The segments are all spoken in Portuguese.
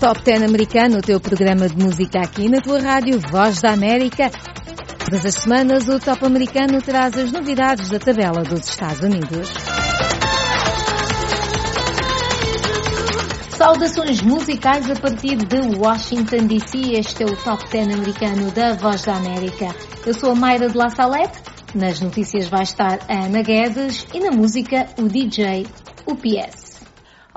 Top 10 Americano, o teu programa de música aqui na tua rádio Voz da América. Todas as semanas o Top Americano traz as novidades da tabela dos Estados Unidos. Saudações musicais a partir de Washington DC. Este é o Top 10 americano da Voz da América. Eu sou a Mayra de La Salette. Nas notícias vai estar a Ana Guedes e na música o DJ, o PS.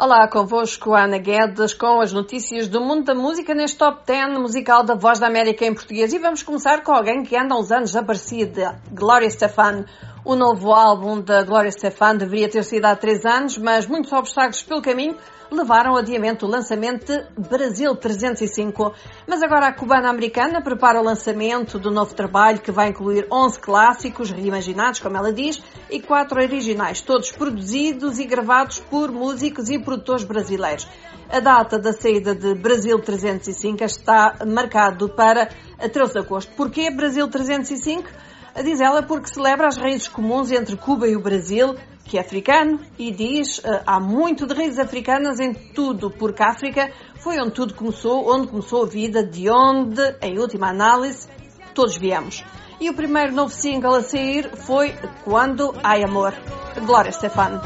Olá, convosco Ana Guedes com as notícias do mundo da música neste Top 10 musical da Voz da América em português. E vamos começar com alguém que anda há uns anos desaparecida, Gloria Stefan. O novo álbum da Gloria Stefan deveria ter sido há três anos, mas muitos obstáculos pelo caminho levaram adiante o lançamento de Brasil 305. Mas agora a cubana americana prepara o lançamento do novo trabalho que vai incluir 11 clássicos reimaginados, como ela diz, e quatro originais, todos produzidos e gravados por músicos e produtores brasileiros. A data da saída de Brasil 305 está marcado para 13 de agosto. Porquê Brasil 305? Diz ela porque celebra as raízes comuns entre Cuba e o Brasil, que é africano, e diz uh, há muito de raízes africanas em tudo, porque a África foi onde tudo começou, onde começou a vida, de onde, em última análise, todos viemos. E o primeiro novo single a sair foi Quando Há Amor. Glória Stefano.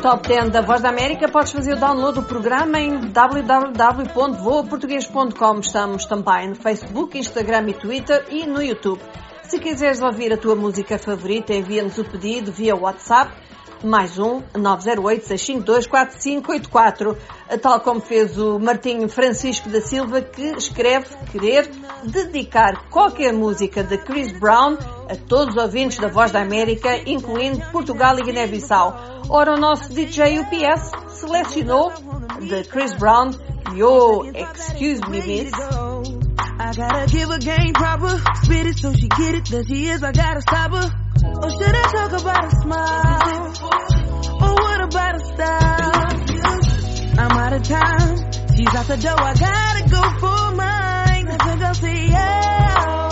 Top 10 da Voz da América. Podes fazer o download do programa em www.voaportugues.com. Estamos também no Facebook, Instagram e Twitter e no YouTube. Se quiseres ouvir a tua música favorita, envia-nos o pedido via WhatsApp mais um 908-652-4584, tal como fez o Martinho Francisco da Silva, que escreve querer dedicar qualquer música de Chris Brown a todos os ouvintes da Voz da América, incluindo Portugal e Guiné-Bissau. Ora, o nosso DJ UPS selecionou de Chris Brown Yo, Excuse Me Miss. I gotta give game proper, spit it so she get it, that she is, I gotta stop her. Or should I talk about a smile? Or what about a style? I'm out of time. She's out the door. I gotta go for mine. I think I'll see you.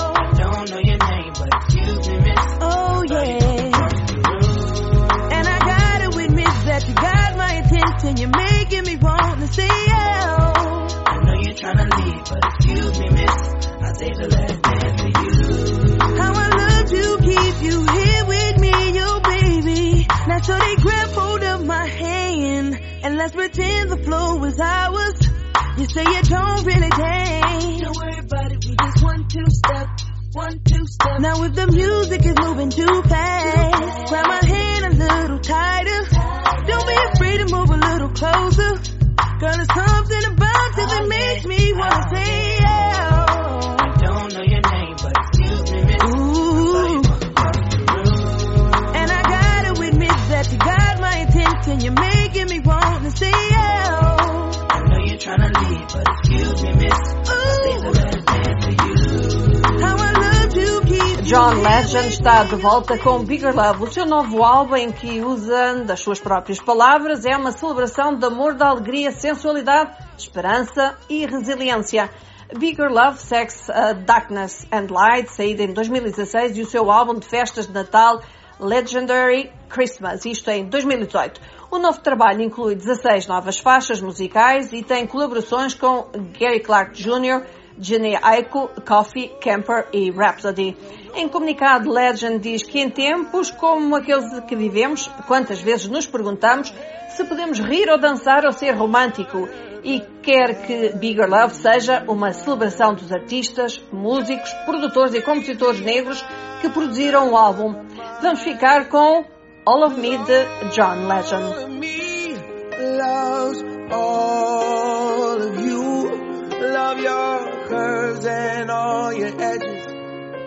I know you're trying to leave, but excuse me, miss. I say the last for you. How I love to keep you here. With me, your baby. Now shorty grab hold of my hand and let's pretend the flow was ours. You say you don't really dance. Don't worry about it, we just one two step, one two step. Now if the music is moving too fast, grab my hand a little tighter. Don't be afraid to move a little closer. Girl, there's something about it that makes me wanna say John Legend está de volta com Bigger Love, o seu novo álbum em que usa das suas próprias palavras, é uma celebração de amor, de alegria, sensualidade, esperança e resiliência. Bigger Love, Sex, uh, Darkness and Light, saída em 2016, e o seu álbum de festas de Natal Legendary Christmas, isto em 2018. O novo trabalho inclui 16 novas faixas musicais e tem colaborações com Gary Clark Jr., Jenny Aiko, Coffee, Camper e Rhapsody. Em comunicado, Legend diz que em tempos como aqueles que vivemos, quantas vezes nos perguntamos se podemos rir ou dançar ou ser romântico e quer que Bigger Love seja uma celebração dos artistas, músicos, produtores e compositores negros que produziram o álbum. Vamos ficar com All of Me de John Legend.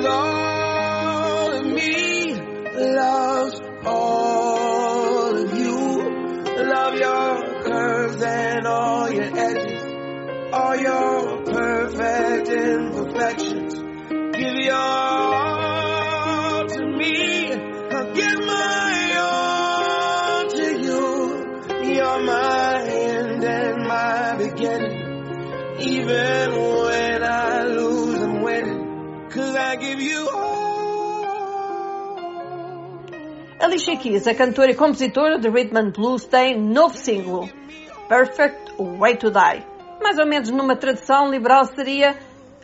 long. Alicia Keys, a cantora e compositora de rhythm and blues, tem novo single, Perfect Way to Die. Mais ou menos numa tradução liberal seria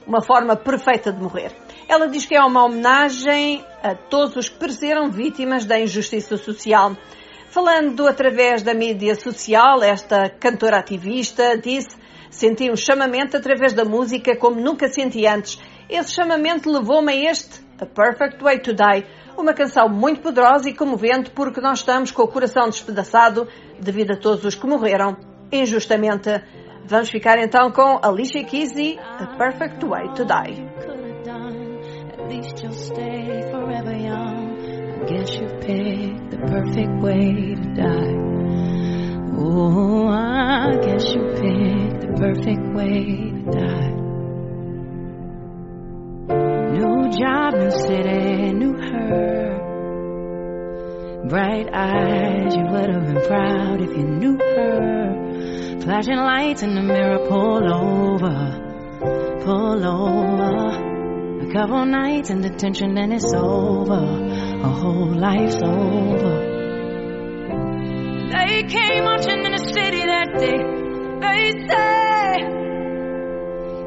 uma forma perfeita de morrer. Ela diz que é uma homenagem a todos os que pereceram vítimas da injustiça social. Falando através da mídia social, esta cantora ativista disse senti um chamamento através da música como nunca senti antes. Esse chamamento levou-me a este, A Perfect Way to Die, uma canção muito poderosa e comovente porque nós estamos com o coração despedaçado devido a todos os que morreram injustamente. Vamos ficar então com Alicia Keys e A Perfect Way to Die. Oh, I guess you picked the perfect way to die. New job, new city, new her. Bright eyes, you would have been proud if you knew her. Flashing lights in the mirror, pull over, pull over. A couple nights in detention and it's over. A whole life's over. They came marching in the city that day. They say,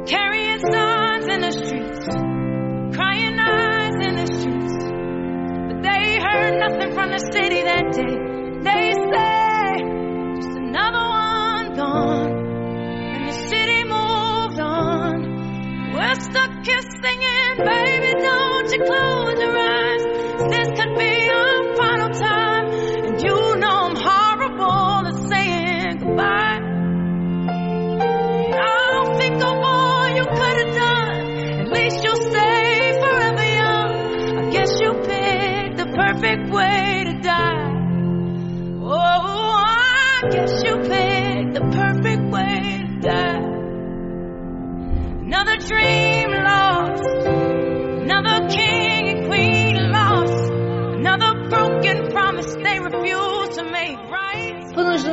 carrying signs in the streets, heard nothing from the city that day. They say, just another one gone. And the city moved on. We're stuck here singing, baby, don't you close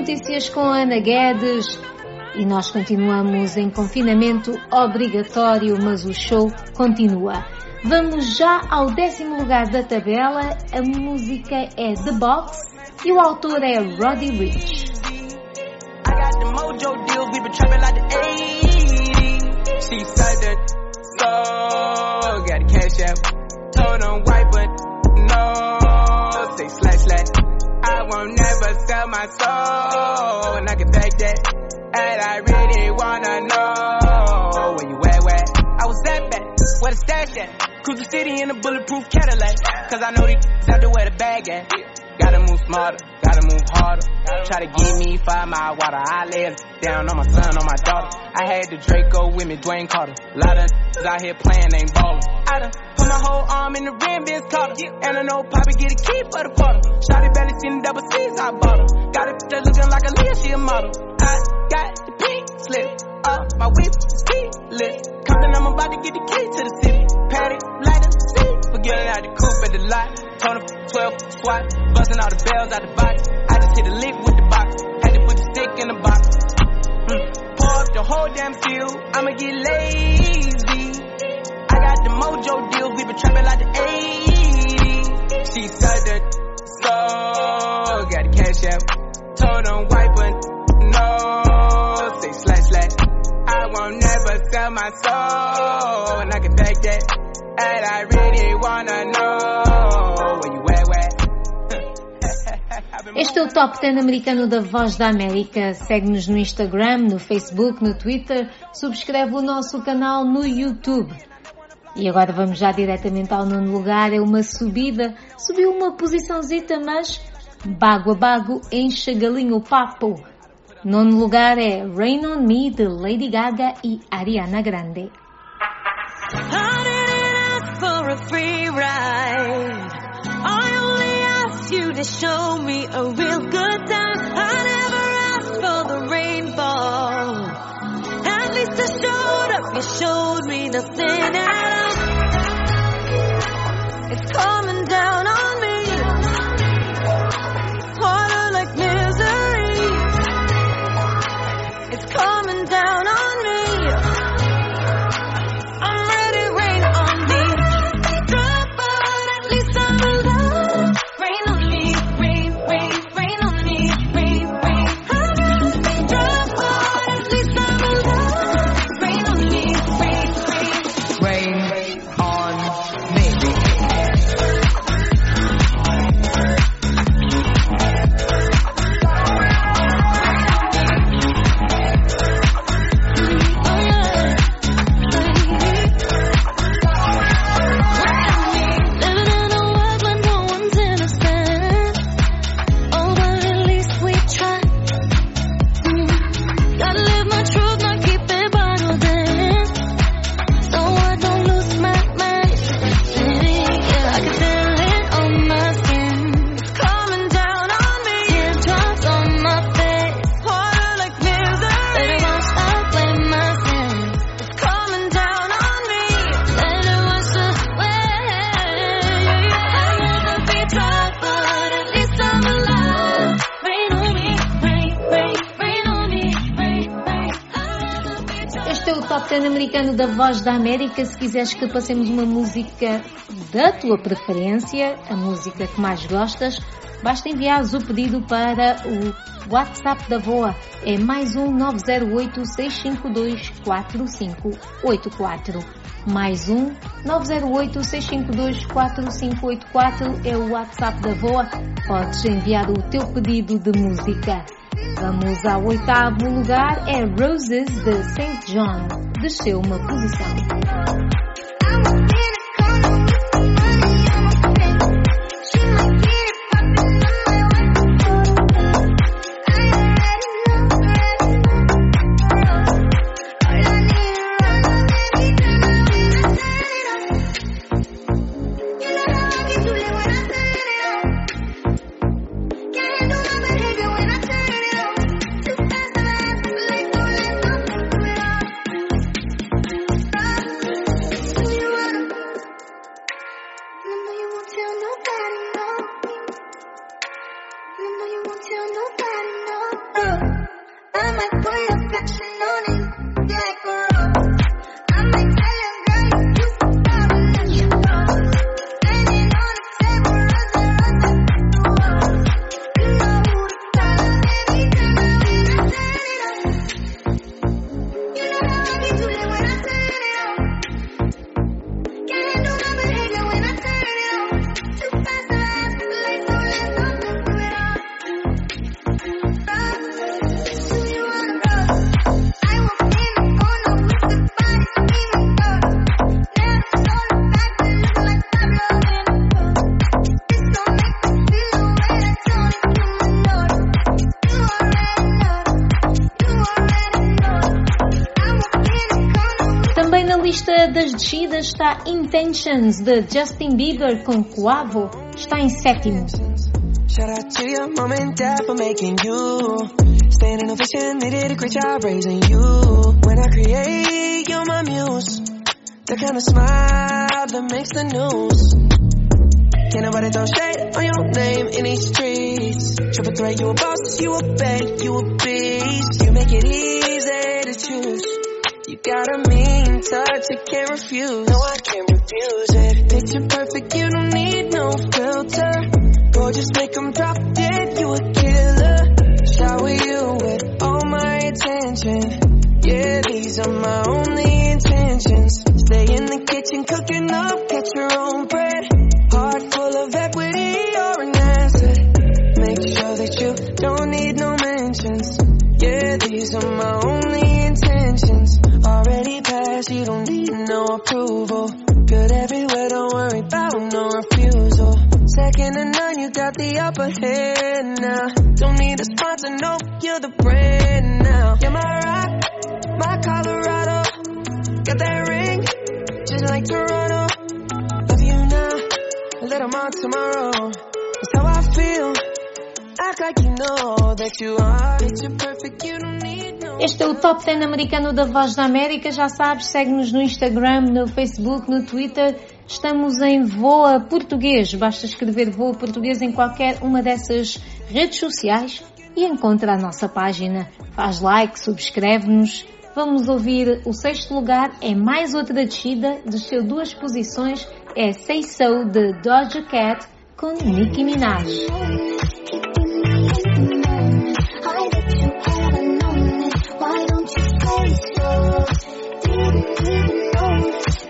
notícias com Ana Guedes. E nós continuamos em confinamento obrigatório, mas o show continua. Vamos já ao décimo lugar da tabela. A música é The Box e o autor é Roddy Rich. I won't never sell my soul. And I can take that. And I really wanna know where you at, where? I was that bad. Where the stash at? Cruise the city in a bulletproof Cadillac. Cause I know these out there where the bag at. Gotta move smarter, gotta move harder. Try to give me five mile water. I it down on my son, on my daughter. I had the Draco with me, Dwayne Carter. A lot of out here playing, ain't ballin'. I done my whole arm in the rim, Vince Carter. And I know Poppy get a key for the quarter. Shotty belly seen the double C's, I bought her. Got it just looking like a Leah, she a model. I got the pink slip up, my whip is keyless. Compton, I'm about to get the key to the city. Patty, light up, see, forgetting out the coupe at the lot. Him 12 swat, busting all the bells out the box. I just hit a lick with the box, had to put the stick in the box. Mm. Pour up the whole damn field, I'ma get lazy. The mojo deals, we been trapping like the 80s. She said that got cash. Told no, say slash slash. I won't never sell my soul, and I can that. And I really wanna know? Este é o Top 10 americano da Voz da América. Segue-nos no Instagram, no Facebook, no Twitter. Subscreve o nosso canal no YouTube. E agora vamos já diretamente ao nono lugar. É uma subida. Subiu uma posiçãozita, mas bago a bago enche galinho o papo. Nono lugar é Rain on Me de Lady Gaga e Ariana Grande. you to show me a It's coming Este é o Top 10 americano da Voz da América. Se quiseres que passemos uma música da tua preferência, a música que mais gostas, basta enviares o pedido para o WhatsApp da VOA. É mais um 908 652 4584. Mais um 908 652 4584 é o WhatsApp da VOA. Podes enviar o teu pedido de música. Vamos ao oitavo lugar, é Roses de St. John. Desceu uma posição. Descidas está Intentions de Justin Bieber com Coavo, está em sétimo. Shout out to your for making you. Did a great job you. When I create, muse. The kind of smile that makes the news. Can't nobody throw shade on your name in these streets. Triple threat, you a boss, you a bank, you a beast. You make it easy to choose. You got a mean touch, I can't refuse. No, I can't refuse it. Picture perfect, you don't need no filter. Gorgeous, make them drop dead, Top 10 americano da Voz da América. Já sabes, segue-nos no Instagram, no Facebook, no Twitter. Estamos em Voa Português. Basta escrever Voa Português em qualquer uma dessas redes sociais e encontra a nossa página. Faz like, subscreve-nos. Vamos ouvir o sexto lugar. É mais outra descida. Desceu duas posições. É Say So de Doja Cat com Nicki Minaj.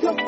Oh,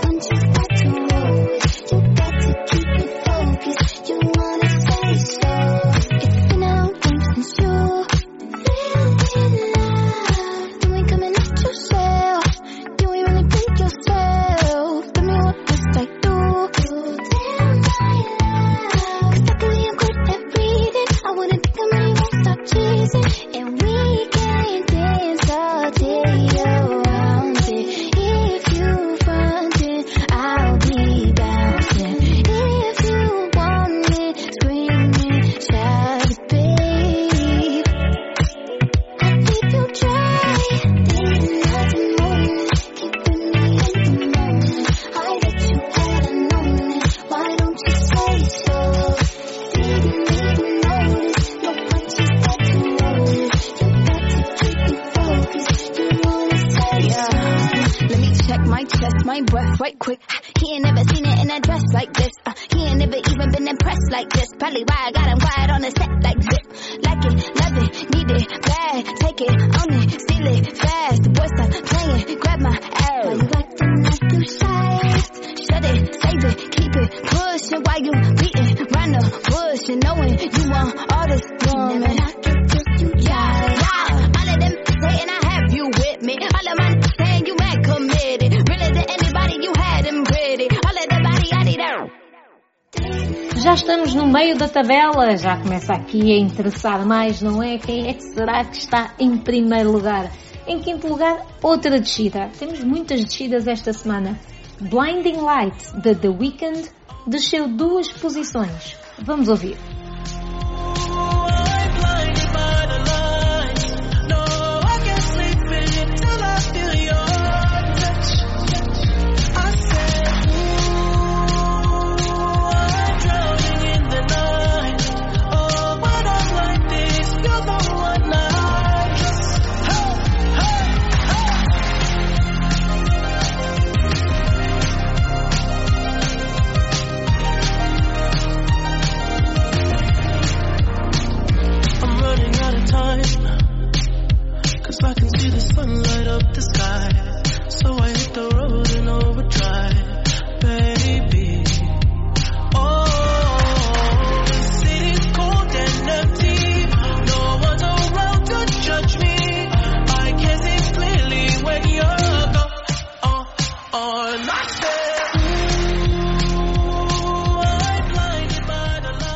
estamos no meio da tabela, já começa aqui a interessar mais, não é? Quem é que será que está em primeiro lugar? Em quinto lugar, outra descida. Temos muitas descidas esta semana. Blinding Light, de The Weeknd, desceu duas posições. Vamos ouvir.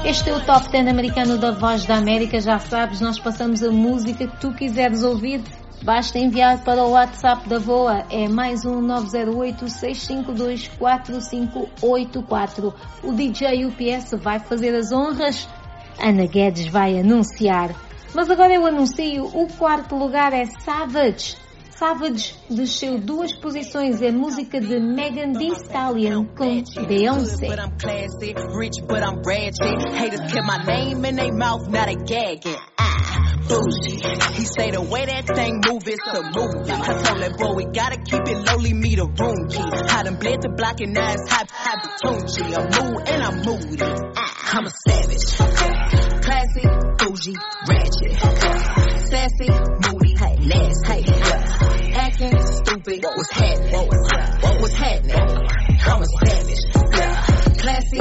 Este é o Top 10 americano da Voz da América, já sabes, nós passamos a música que tu quiseres ouvir Basta enviar para o WhatsApp da VOA, é mais um 908-652-4584. O DJ UPS vai fazer as honras, Ana Guedes vai anunciar. Mas agora eu anuncio, o quarto lugar é Savage. Savage desceu duas posições, é música de Megan Thee Stallion com Beyoncé. Bougie. He say the way that thing move, it's a movie. I told that boy we gotta keep it lowly, me the room key. I done bled the block and now it's hot, hot Tunchi. I'm mood and I'm moody. Ah, I'm a savage. Classy, bougie, ratchet. Sassy, moody, nasty. Yeah. Acting stupid, what was happening? What was, happening? I'm a savage. Classy,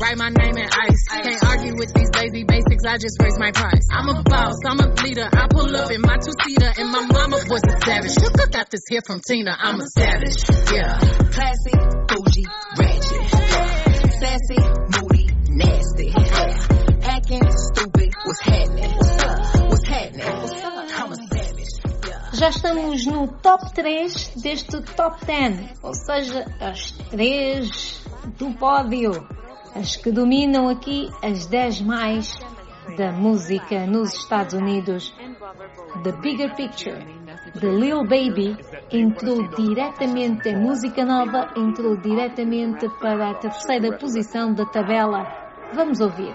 Write my name in ice. Can't argue with these lazy basics. I just raise my price. I'm a boss. I'm a leader. I pull up in my two seater, and my mama was a savage. I got this here from Tina. I'm a savage. Yeah. Classy, bougie, ratchet. Sassy, moody, nasty. Acting stupid, what's happening? What's happening? I'm a savage. Já estamos no top 3 deste top 10, ou seja, as 3 do pódio, as que dominam aqui as 10 mais da música nos Estados Unidos. The Bigger Picture, de Lil Baby, entrou diretamente, a música nova entrou diretamente para a terceira posição da tabela. Vamos ouvir.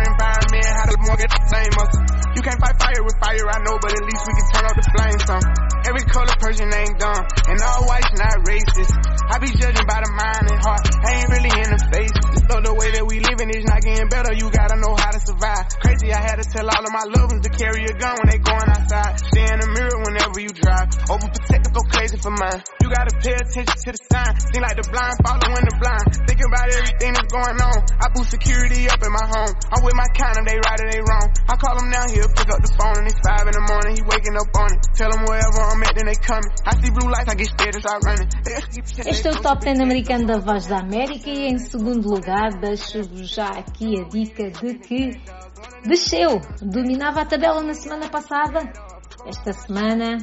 environment. How the more get the same us. You can't fight fire with fire, I know, but at least we can turn off the flames some. Every color person ain't dumb, and all whites not racist. I be judging by the mind and heart, I ain't really in the face. So the way that we living is not getting better, you gotta know how to survive. Crazy, I had to tell all of my loved ones to carry a gun when they going outside. Stay in the mirror whenever you drive. Overprotective, go crazy for mine. You gotta pay attention to the sign. Seem like the blind following the blind. Thinking about everything that's going on. I boost security up in my home. I'm with my kind of they right or they wrong. I call them now, he'll pick up the phone and it's five in the morning. He waking up on it. Tell him wherever I'm at, then they coming. I see blue lights, I get scared and start running. Este é o top 10 americano da Voz da América e em segundo lugar deixo-vos já aqui a dica de que desceu, dominava a tabela na semana passada, esta semana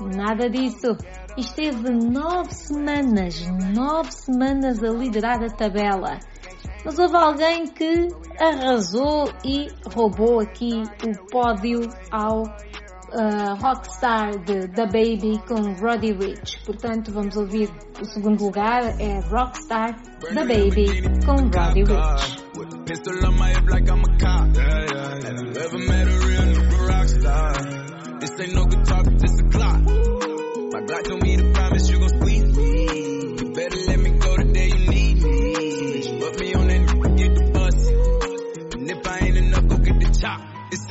nada disso. Esteve nove semanas, nove semanas a liderar a tabela. Mas houve alguém que arrasou e roubou aqui o pódio ao uh, Rockstar de The Baby com Roddy Rich. Portanto, vamos ouvir o segundo lugar, é Rockstar The Baby com Roddy Rich. Pistol on my hip like I'm a cop. Yeah, yeah, met a real rock star? This ain't no guitar, this a clock. My Glock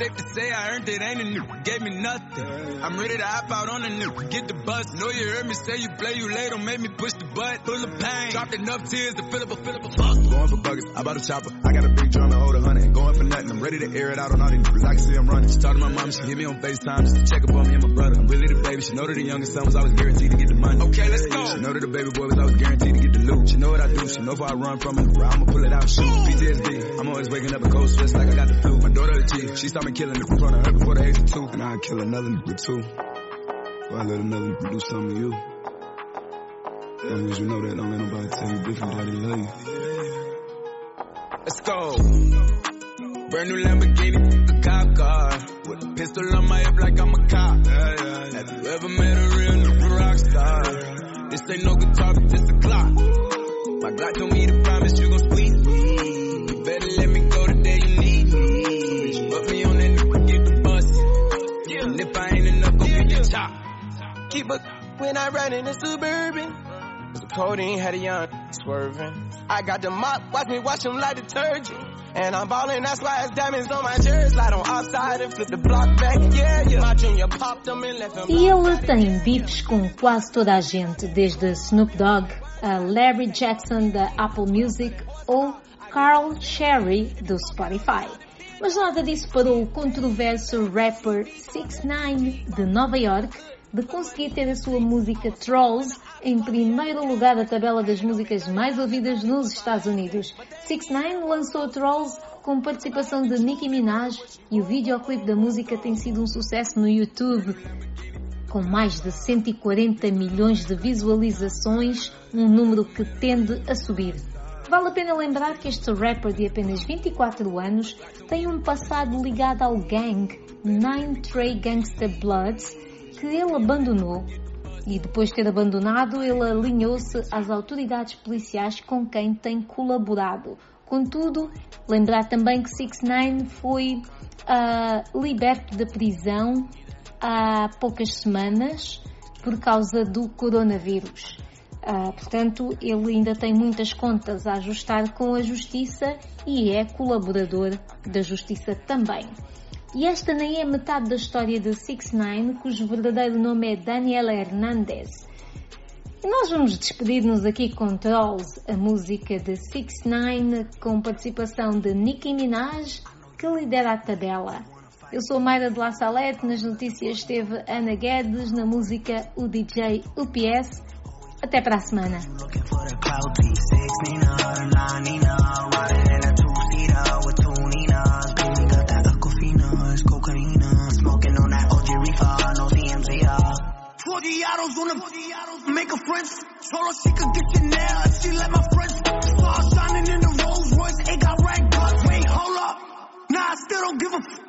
Safe to say I earned it, ain't a nigga gave me nothing. I'm ready to hop out on a nigga, get the bus. Know you heard me say you play, you late, don't make me push the butt. Full of pain, dropped enough tears to fill up a fill up a fuck. Going for buggers, I bought a chopper. I got a big drum and hold a hundred. Going for nothing, I'm ready to air it out on all these niggas. I can see I'm running. She talked to my mom, she hit me on FaceTime just to check up on me and my brother. I'm really the baby, she know that the youngest son was always guaranteed to get the money. Okay, let's go. She know that the baby boy was always guaranteed to get the loot. She know what I do, she know if I run from it, I'ma pull it out shoot. PTSD, I'm always waking up in cold sweats like I got the flu. My daughter the chief, she saw me killing in front of her before the age of two. And I'd kill another nigga too. Or I let another nigga do something to you. As long as you know that, don't let nobody tell you different, daddy love you. Go. Brand new Lamborghini, a cop car. With a pistol on my hip like I'm a cop. Have you ever met a real rock star? This ain't no guitar, but this a clock. My Glock told me to promise you gon' squeeze me. You better let me go the day you need me. Put me on that nigga, get the bus. And if I ain't enough, go get the chop. Keep a when I ride in the suburban. Cause the codeine had a young swerving. I got the mop, watch me wash them like detergent. And I'm ballin', that's why it's diamonds on my jersey. Slide on outside and flip the block back. Yeah, yeah. My junior popped them and left them. E ele tem bifes com quase toda a gente, desde Snoop Dogg a Larry Jackson da Apple Music ou Carl Sherry do Spotify. Mas nada disso parou o controverso rapper 6ix9ine de Nova York de conseguir ter a sua música Trolls em primeiro lugar da tabela das músicas mais ouvidas nos Estados Unidos. 6ix9ine lançou Trolls com participação de Nicki Minaj e o videoclipe da música tem sido um sucesso no YouTube com mais de 140 milhões de visualizações, um número que tende a subir. Vale a pena lembrar que este rapper de apenas 24 anos tem um passado ligado ao gang Nine Trey Gangsta Bloods, que ele abandonou e depois de ter abandonado, ele alinhou-se às autoridades policiais com quem tem colaborado. Contudo, lembrar também que 6ix9ine foi uh, liberto da prisão há poucas semanas por causa do coronavírus. Uh, portanto, ele ainda tem muitas contas a ajustar com a justiça e é colaborador da justiça também. E esta nem é metade da história de 6ix9ine, cujo verdadeiro nome é Daniela Hernandez. E nós vamos despedir-nos aqui com Trolls, a música de 6ix9ine com participação de Nicki Minaj, que lidera a tabela. Eu sou Mayra de La Salete, nas notícias esteve Ana Guedes, na música o DJ UPS. Até para a semana. Forty-autos on the make a friend. Told her she could get Chanel if she let my friends. Star shining in the Rolls Royce, it got ragged up. Wait, hold up. Nah, I still don't give a f-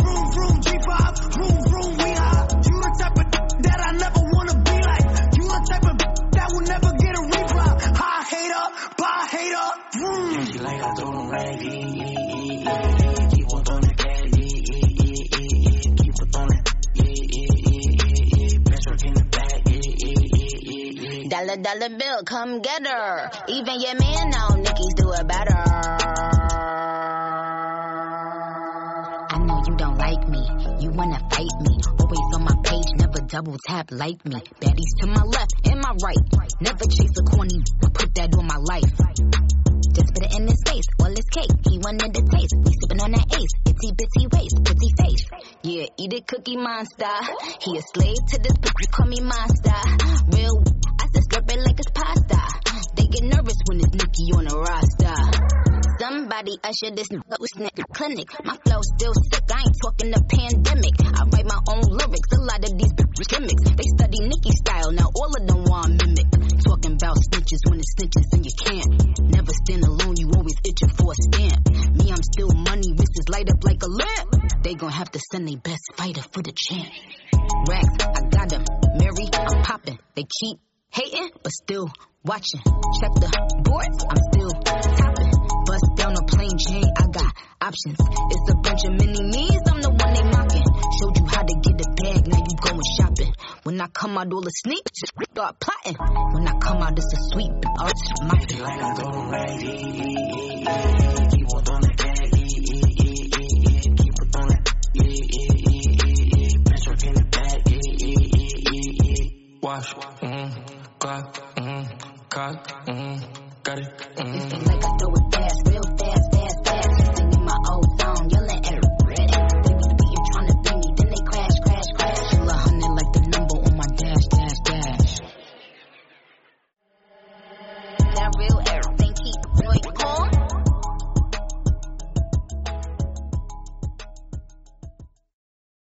Vroom, vroom, G5, vroom, vroom, we high. You the type of that I never wanna be like. You the type of that will never get a reply. High hater, bye hater, vroom. She like I told him right, Dollar dollar bill, come get her. Even your man know Nicki's do it better. I know you don't like me, you wanna fight me. Always on my page, never double tap like me. Baddies to my left and my right. Never chase a corny, put that on my life. Just spit it in his face, all his cake. He wanted the taste. We sippin' on that ace. Itty bitty waist, pretty face. Yeah, eat it, cookie monster. He a slave to this bitch, you call me monster. Real, It like it's pasta. They get nervous when it's Nicki on the roster. Somebody usher this snake clinic. My flow still sick. I ain't talking the pandemic. I write my own lyrics. A lot of these gimmicks. They study Nicki style. Now all of them want mimic. Talking about snitches when it's snitches and you can't. Never stand alone. You always itching for a stamp. Me, I'm still money. Wrists light up like a lamp. They gon' have to send their best fighter for the champ. Racks, I got them. Mary, I'm popping. They keep hating, but still watching. Check the boards, I'm still topping. Bust down a plain chain, I got options. It's a bunch of mini me's, I'm the one they mocking. Showed you how to get the bag, now you going shopping. When I come out, all the sneak, start plotting. When I come out, it's a sweet, arts, my She like I told him right. Keep on yeah. Keep on throwing. Best work in the yeah. Wash, mm, Glock, mm, cock, mm, got it, mm. like I throw it fast.